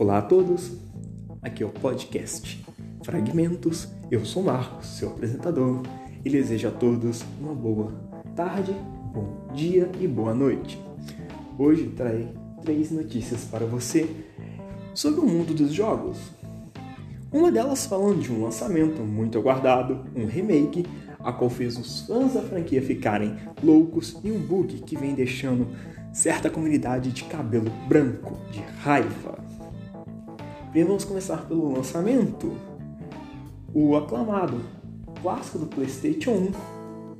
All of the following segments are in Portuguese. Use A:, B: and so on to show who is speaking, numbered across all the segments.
A: Olá a todos, aqui é o podcast Fragmentos. Eu sou Marcos, seu apresentador, e desejo a todos uma boa tarde, bom dia e boa noite. Hoje trarei três notícias para você sobre o mundo dos jogos. Uma delas falando de um lançamento muito aguardado, um remake, a qual fez os fãs da franquia ficarem loucos e um bug que vem deixando certa comunidade de cabelo branco de raiva. Bem, vamos começar pelo lançamento. O aclamado clássico do PlayStation 1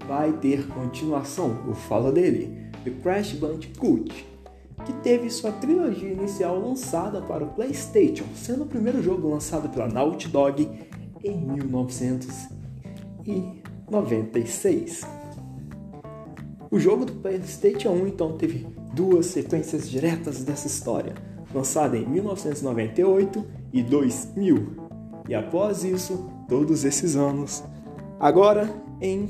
A: vai ter continuação, eu falo dele, The Crash Bandicoot, que teve sua trilogia inicial lançada para o PlayStation, sendo o primeiro jogo lançado pela Naughty Dog em 1996. O jogo do PlayStation 1 então teve duas sequências diretas dessa história, lançada em 1998 e 2000. E após isso, todos esses anos, agora em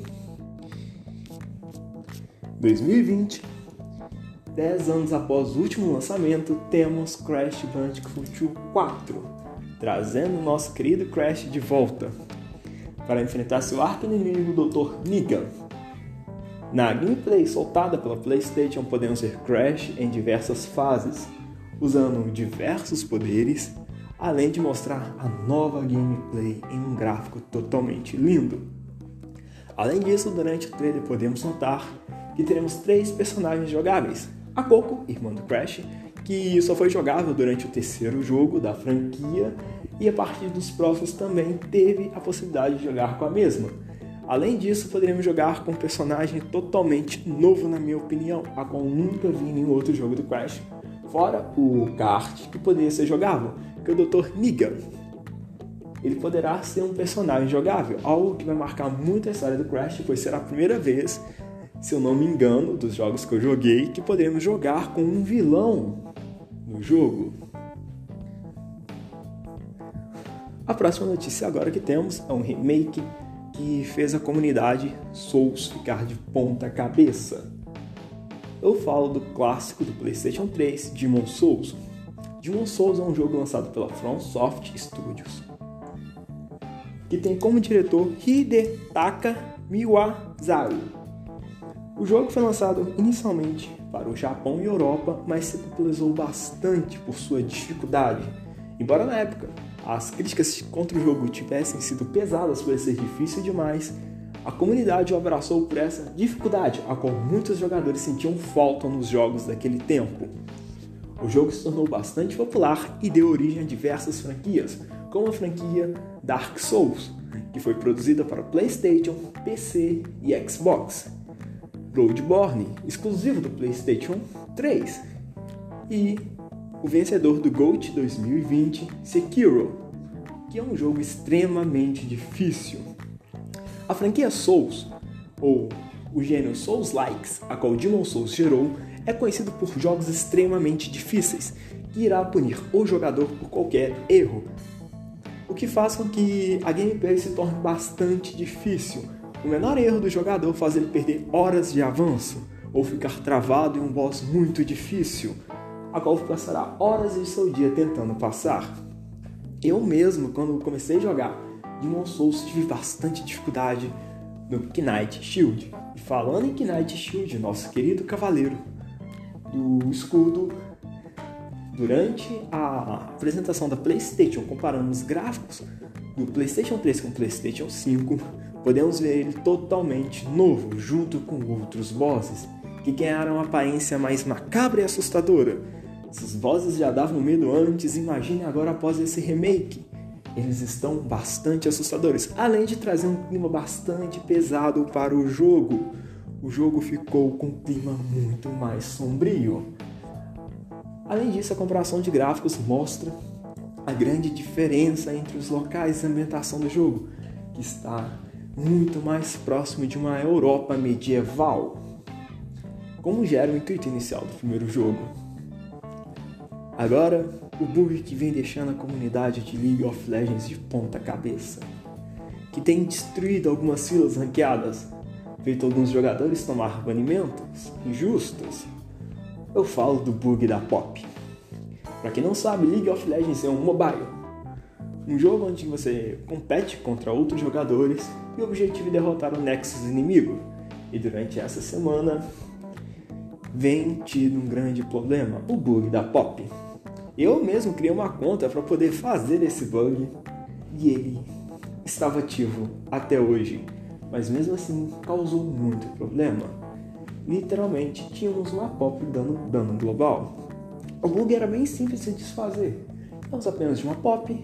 A: 2020, 10 anos após o último lançamento, temos Crash Bandicoot 4, trazendo nosso querido Crash de volta para enfrentar seu arco-inimigo Dr. Negan na gameplay soltada pela PlayStation, podemos ver Crash em diversas fases, usando diversos poderes, além de mostrar a nova gameplay em um gráfico totalmente lindo. Além disso, durante o trailer podemos notar que teremos três personagens jogáveis: a Coco, irmã do Crash, que só foi jogável durante o terceiro jogo da franquia, e a partir dos próximos também teve a possibilidade de jogar com a mesma Além disso, poderíamos jogar com um personagem totalmente novo, na minha opinião, a qual nunca vi em nenhum outro jogo do Crash, fora o kart, que poderia ser jogável, que é o Dr. Negan. Ele poderá ser um personagem jogável, algo que vai marcar muito a história do Crash, pois será a primeira vez, se eu não me engano, dos jogos que eu joguei, que poderemos jogar com um vilão no jogo. A próxima notícia agora que temos é um remake que fez a comunidade Souls ficar de ponta cabeça. Eu falo do clássico do PlayStation 3, Demon Souls. Demon Souls é um jogo lançado pela FromSoft Studios, que tem como diretor Hidetaka Miyazaru. O jogo foi lançado inicialmente para o Japão e Europa, mas se popularizou bastante por sua dificuldade. Embora na época as críticas contra o jogo tivessem sido pesadas por ser difícil demais, a comunidade o abraçou por essa dificuldade, a qual muitos jogadores sentiam falta nos jogos daquele tempo. O jogo se tornou bastante popular e deu origem a diversas franquias, como a franquia Dark Souls, que foi produzida para PlayStation, PC e Xbox. Bloodborne, exclusivo do PlayStation 3, e o vencedor do GOAT 2020, Sekiro, que é um jogo extremamente difícil. A franquia Souls, ou o gênero Souls-likes, a qual Demon Souls gerou, é conhecido por jogos extremamente difíceis, que irá punir o jogador por qualquer erro, o que faz com que a gameplay se torne bastante difícil. O menor erro do jogador faz ele perder horas de avanço, ou ficar travado em um boss muito difícil, a qual passará horas de seu dia tentando passar. Eu mesmo, quando comecei a jogar Demon Souls, tive bastante dificuldade no Knight Shield. E falando em Knight Shield, nosso querido cavaleiro do escudo, durante a apresentação da PlayStation, comparando os gráficos do PlayStation 3 com o PlayStation 5, podemos ver ele totalmente novo, junto com outros bosses, que ganharam uma aparência mais macabra e assustadora essas vozes já davam medo antes, imagine agora após esse remake. Eles estão bastante assustadores, além de trazer um clima bastante pesado para o jogo. O jogo ficou com um clima muito mais sombrio. Além disso, a comparação de gráficos mostra a grande diferença entre os locais e a ambientação do jogo, que está muito mais próximo de uma Europa medieval, como já era o intuito inicial do primeiro jogo. Agora, o bug que vem deixando a comunidade de League of Legends de ponta cabeça, que tem destruído algumas filas ranqueadas, feito alguns jogadores tomar banimentos injustos. Eu falo do bug da Pop. Para quem não sabe, League of Legends é um mobile, um jogo onde você compete contra outros jogadores e o objetivo é derrotar o Nexus inimigo. E durante essa semana vem tido um grande problema, o bug da Pop. Eu mesmo criei uma conta para poder fazer esse bug e ele estava ativo até hoje, mas mesmo assim causou muito problema. Literalmente tínhamos uma pop dando dano global. O bug era bem simples de desfazer. Temos apenas de uma pop,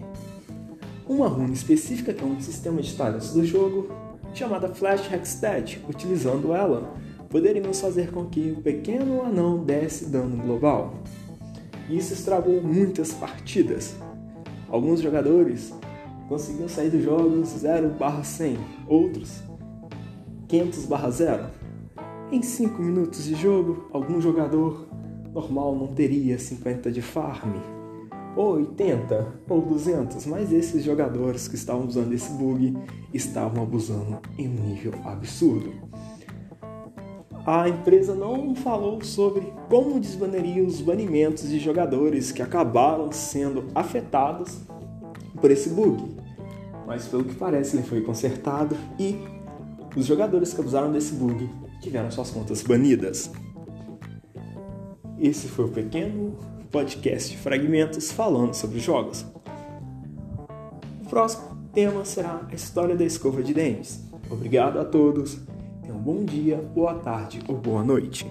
A: uma runa específica que é um sistema de talentos do jogo, chamada Flash Hextech. Utilizando ela, poderíamos fazer com que o pequeno anão desse dano global. Isso estragou muitas partidas. Alguns jogadores conseguiam sair dos jogos 0/100, outros 500/0. Em 5 minutos de jogo, algum jogador normal não teria 50 de farm, ou 80, ou 200, mas esses jogadores que estavam usando esse bug estavam abusando em um nível absurdo. A empresa não falou sobre como desbaneria os banimentos de jogadores que acabaram sendo afetados por esse bug, mas pelo que parece ele foi consertado e os jogadores que abusaram desse bug tiveram suas contas banidas. Esse foi o pequeno podcast Fragmentos falando sobre jogos. O próximo tema será a história da escova de dentes. Obrigado a todos, bom dia, boa tarde ou boa noite.